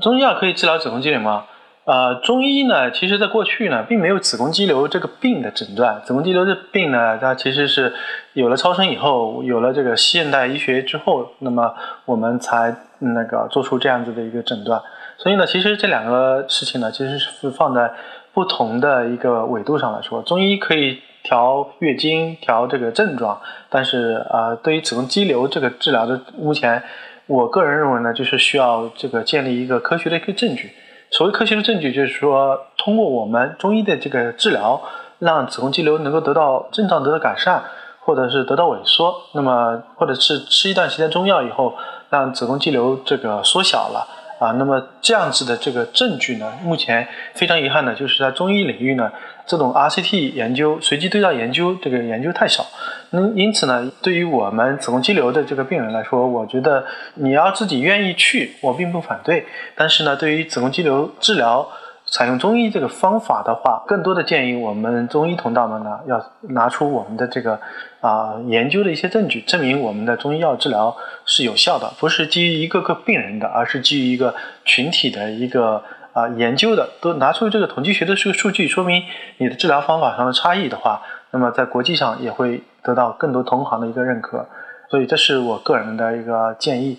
中医药可以治疗子宫肌瘤吗？呃，中医呢，其实在过去呢，并没有子宫肌瘤这个病的诊断。子宫肌瘤这病呢，它其实是有了超声以后，有了这个现代医学之后，那么我们才那个做出这样子的一个诊断。所以呢，其实这两个事情呢，其实是放在不同的一个纬度上来说。中医可以调月经、调这个症状，但是呃，对于子宫肌瘤这个治疗的，目前我个人认为呢，就是需要这个建立一个科学的一个证据。所谓科学的证据，就是说通过我们中医的这个治疗，让子宫肌瘤能够得到症状得到改善，或者是得到萎缩，那么或者是吃一段时间中药以后，让子宫肌瘤这个缩小了啊，那么这样子的这个证据呢，目前非常遗憾的就是在中医领域呢。这种 RCT 研究、随机对照研究，这个研究太少。那，因此呢，对于我们子宫肌瘤的这个病人来说，我觉得你要自己愿意去，我并不反对。但是呢，对于子宫肌瘤治疗，采用中医这个方法的话，更多的建议我们中医同道们呢，要拿出我们的这个啊研究的一些证据，证明我们的中医药治疗是有效的，不是基于一个个病人的，而是基于一个群体的一个。啊，研究的都拿出这个统计学的这个数据，说明你的治疗方法上的差异的话，那么在国际上也会得到更多同行的一个认可，所以这是我个人的一个建议。